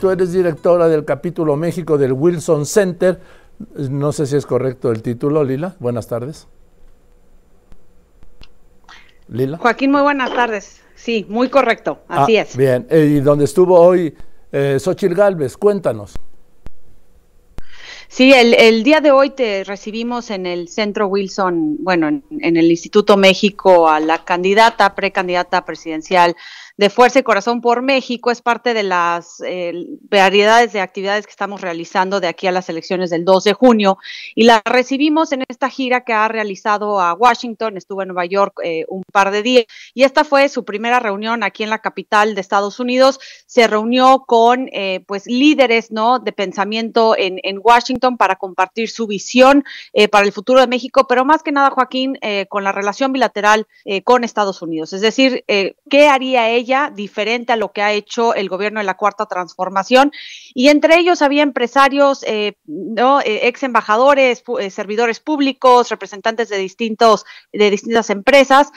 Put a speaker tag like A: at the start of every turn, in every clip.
A: Tú eres directora del capítulo México del Wilson Center. No sé si es correcto el título, Lila. Buenas tardes.
B: Lila. Joaquín, muy buenas tardes. Sí, muy correcto. Así ah, es.
A: Bien. Eh, y donde estuvo hoy eh, Xochil Gálvez, cuéntanos.
B: Sí, el, día de hoy te recibimos en el Centro Wilson, bueno, en, el Instituto México a la candidata, precandidata presidencial de Fuerza y Corazón por México. Es parte de las eh, variedades de actividades que estamos realizando de aquí a las elecciones del 2 de junio. Y la recibimos en esta gira que ha realizado a Washington, estuvo en Nueva York eh, un par de días. Y esta fue su primera reunión aquí en la capital de Estados Unidos. Se reunió con eh, pues líderes ¿no? de pensamiento en, en Washington para compartir su visión para el futuro de México, pero más que nada, Joaquín, con la relación bilateral con Estados Unidos. Es decir, ¿qué haría ella? diferente a lo que ha hecho el gobierno de la Cuarta Transformación. Y entre ellos había empresarios, eh, ¿no? Eh, ex embajadores, eh, servidores públicos, representantes de, distintos, de distintas empresas.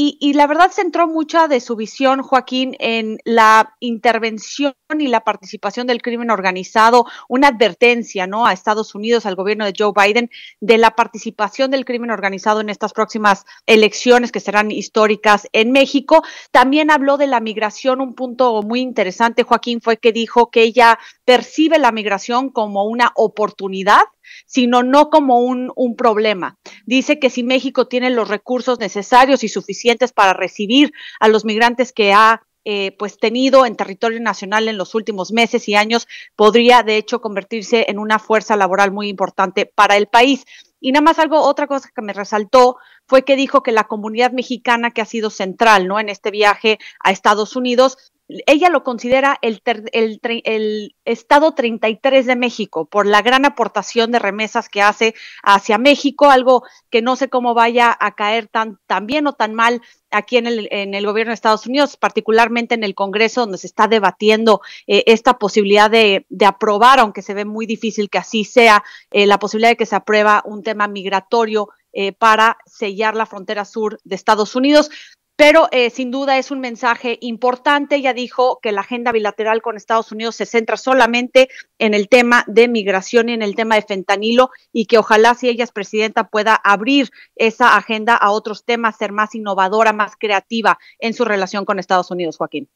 B: Y, la verdad centró mucha de su visión, Joaquín, en la intervención y la participación del crimen organizado, una advertencia ¿no? a Estados Unidos, al gobierno de Joe Biden, de la participación del crimen organizado en estas próximas elecciones que serán históricas en México. También habló de la migración, un punto muy interesante, Joaquín, fue que dijo que ella percibe la migración como una oportunidad sino no como un, problema. Dice que si México tiene los recursos necesarios y suficientes para recibir a los migrantes que ha eh, pues tenido en territorio nacional en los últimos meses y años, podría de hecho convertirse en una fuerza laboral muy importante para el país. Y nada más algo, otra cosa que me resaltó fue que dijo que la comunidad mexicana que ha sido central, ¿no? En este viaje a Estados Unidos, ella lo considera el, el, el, estado 33 de México por la gran aportación de remesas que hace hacia México, algo que no sé cómo vaya a caer tan, tan bien o tan mal aquí en el, en el gobierno de Estados Unidos, particularmente en el Congreso, donde se está debatiendo eh, esta posibilidad de, de, aprobar, aunque se ve muy difícil que así sea, eh, la posibilidad de que se aprueba un tema migratorio eh, para sellar la frontera sur de Estados Unidos pero eh, sin duda es un mensaje importante. Ella dijo que la agenda bilateral con Estados Unidos se centra solamente en el tema de migración y en el tema de fentanilo y que ojalá si ella es presidenta pueda abrir esa agenda a otros temas, ser más innovadora, más creativa en su relación con Estados Unidos, Joaquín.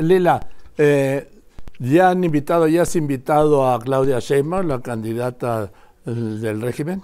A: Lila, eh, ya han invitado, ya has invitado a Claudia Sheinbaum, la candidata eh, del régimen.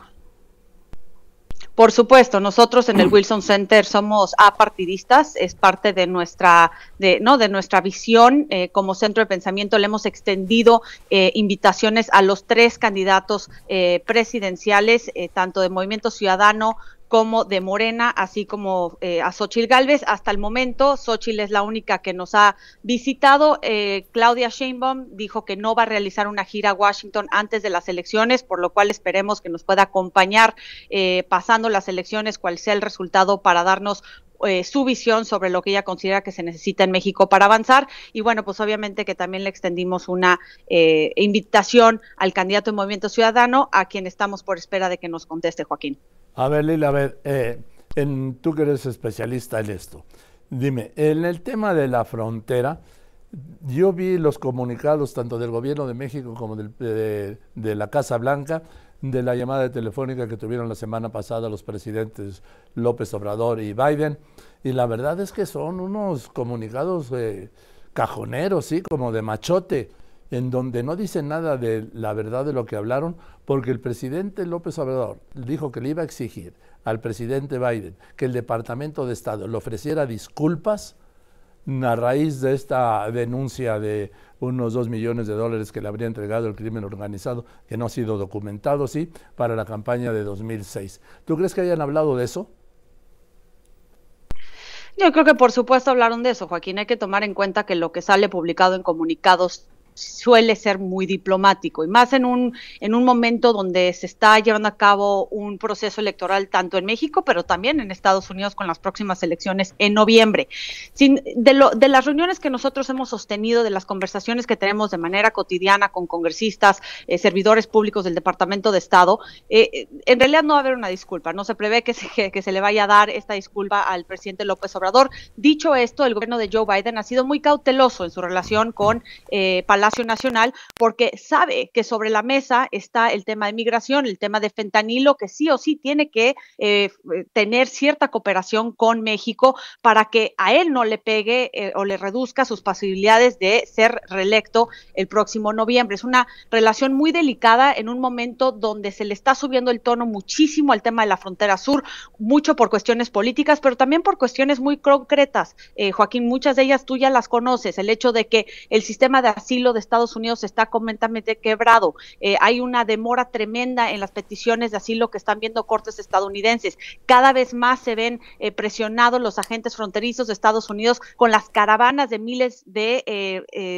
B: Por supuesto, nosotros en el Wilson Center somos apartidistas, es parte de nuestra, de, ¿no? de nuestra visión eh, como centro de pensamiento. Le hemos extendido eh, invitaciones a los tres candidatos eh, presidenciales, tanto de Movimiento Ciudadano como de Morena, así como eh, a Xochil Gálvez. Hasta el momento, Xochil es la única que nos ha visitado. Eh, Claudia Sheinbaum dijo que no va a realizar una gira a Washington antes de las elecciones, por lo cual esperemos que nos pueda acompañar eh, pasando las elecciones, cuál sea el resultado para darnos su visión sobre lo que ella considera que se necesita en México para avanzar. Y bueno, pues obviamente que también le extendimos una invitación al candidato de Movimiento Ciudadano, a quien estamos por espera de que nos conteste, Joaquín.
A: A ver, Lila, a ver, eh, en, tú que eres especialista en esto, dime, en el tema de la frontera, yo vi los comunicados tanto del gobierno de México como de, la Casa Blanca de la llamada telefónica que tuvieron la semana pasada los presidentes López Obrador y Biden. Y la verdad es que son unos comunicados eh, cajoneros, sí, como de machote en donde no dice nada de la verdad de lo que hablaron, porque el presidente López Obrador dijo que le iba a exigir al presidente Biden que el Departamento de Estado le ofreciera disculpas a raíz de esta denuncia de unos dos millones de dólares que le habría entregado el crimen organizado, que no ha sido documentado, sí, para la campaña de 2006. ¿Tú crees que hayan hablado de eso?
B: Yo creo que por supuesto hablaron de eso, Joaquín. Hay que tomar en cuenta que lo que sale publicado en comunicados suele ser muy diplomático y más en un, en un momento donde se está llevando a cabo un proceso electoral tanto en México, pero también en Estados Unidos con las próximas elecciones en noviembre. De, las reuniones que nosotros hemos sostenido, de las conversaciones que tenemos de manera cotidiana con congresistas, eh, servidores públicos del Departamento de Estado, eh, eh, en realidad no va a haber una disculpa, no se prevé que se, que se le vaya a dar esta disculpa al presidente López Obrador. Dicho esto, el gobierno de Joe Biden ha sido muy cauteloso en su relación con Palacio Nacional porque sabe que sobre la mesa está el tema de migración, el tema de fentanilo, que sí o sí tiene que eh, tener cierta cooperación con México para que a él no le pegue eh, o le reduzca sus posibilidades de ser reelecto el próximo noviembre. Es una relación muy delicada en un momento donde se le está subiendo el tono muchísimo al tema de la frontera sur, mucho por cuestiones políticas, pero también por cuestiones muy concretas. Eh, Joaquín, muchas de ellas tú ya las conoces. El hecho de que el sistema de asilo de Estados Unidos está completamente quebrado. Eh, hay una demora tremenda en las peticiones de asilo que están viendo cortes estadounidenses. Cada vez más se ven eh, presionados los agentes fronterizos de Estados Unidos con las caravanas de miles de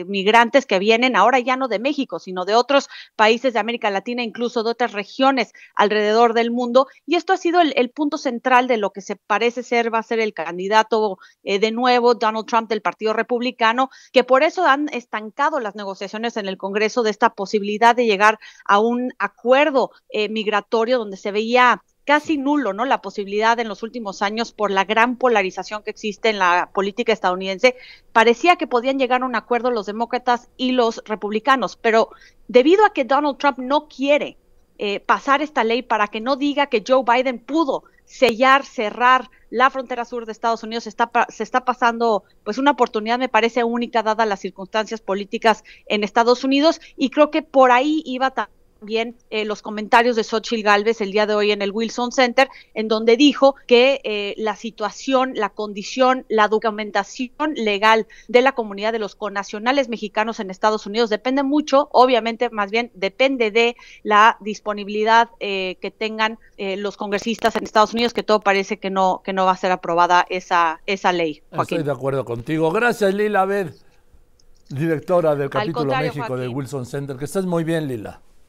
B: migrantes que vienen ahora ya no de México, sino de otros países de América Latina, incluso de otras regiones alrededor del mundo. Y esto ha sido el, punto central de lo que se parece ser va a ser el candidato eh, de nuevo, Donald Trump del Partido Republicano, que por eso han estancado las negociaciones en el Congreso de esta posibilidad de llegar a un acuerdo eh, migratorio donde se veía casi nulo, ¿no? La posibilidad en los últimos años por la gran polarización que existe en la política estadounidense, parecía que podían llegar a un acuerdo los demócratas y los republicanos, pero debido a que Donald Trump no quiere eh, pasar esta ley para que no diga que Joe Biden pudo sellar, cerrar la frontera sur de Estados Unidos, está, se está pasando pues una oportunidad, me parece única, dada las circunstancias políticas en Estados Unidos, y creo que por ahí iba también también eh, los comentarios de Xochitl Galvez el día de hoy en el Wilson Center, en donde dijo que eh, la situación, la condición, la documentación legal de la comunidad de los conacionales mexicanos en Estados Unidos depende mucho, obviamente, más bien depende de la disponibilidad eh, que tengan los congresistas en Estados Unidos, que todo parece que no, que no va a ser aprobada esa, esa ley.
A: Estoy de acuerdo contigo. Gracias, Lila Bed, directora del capítulo México del Wilson Center. Que estés muy bien, Lila.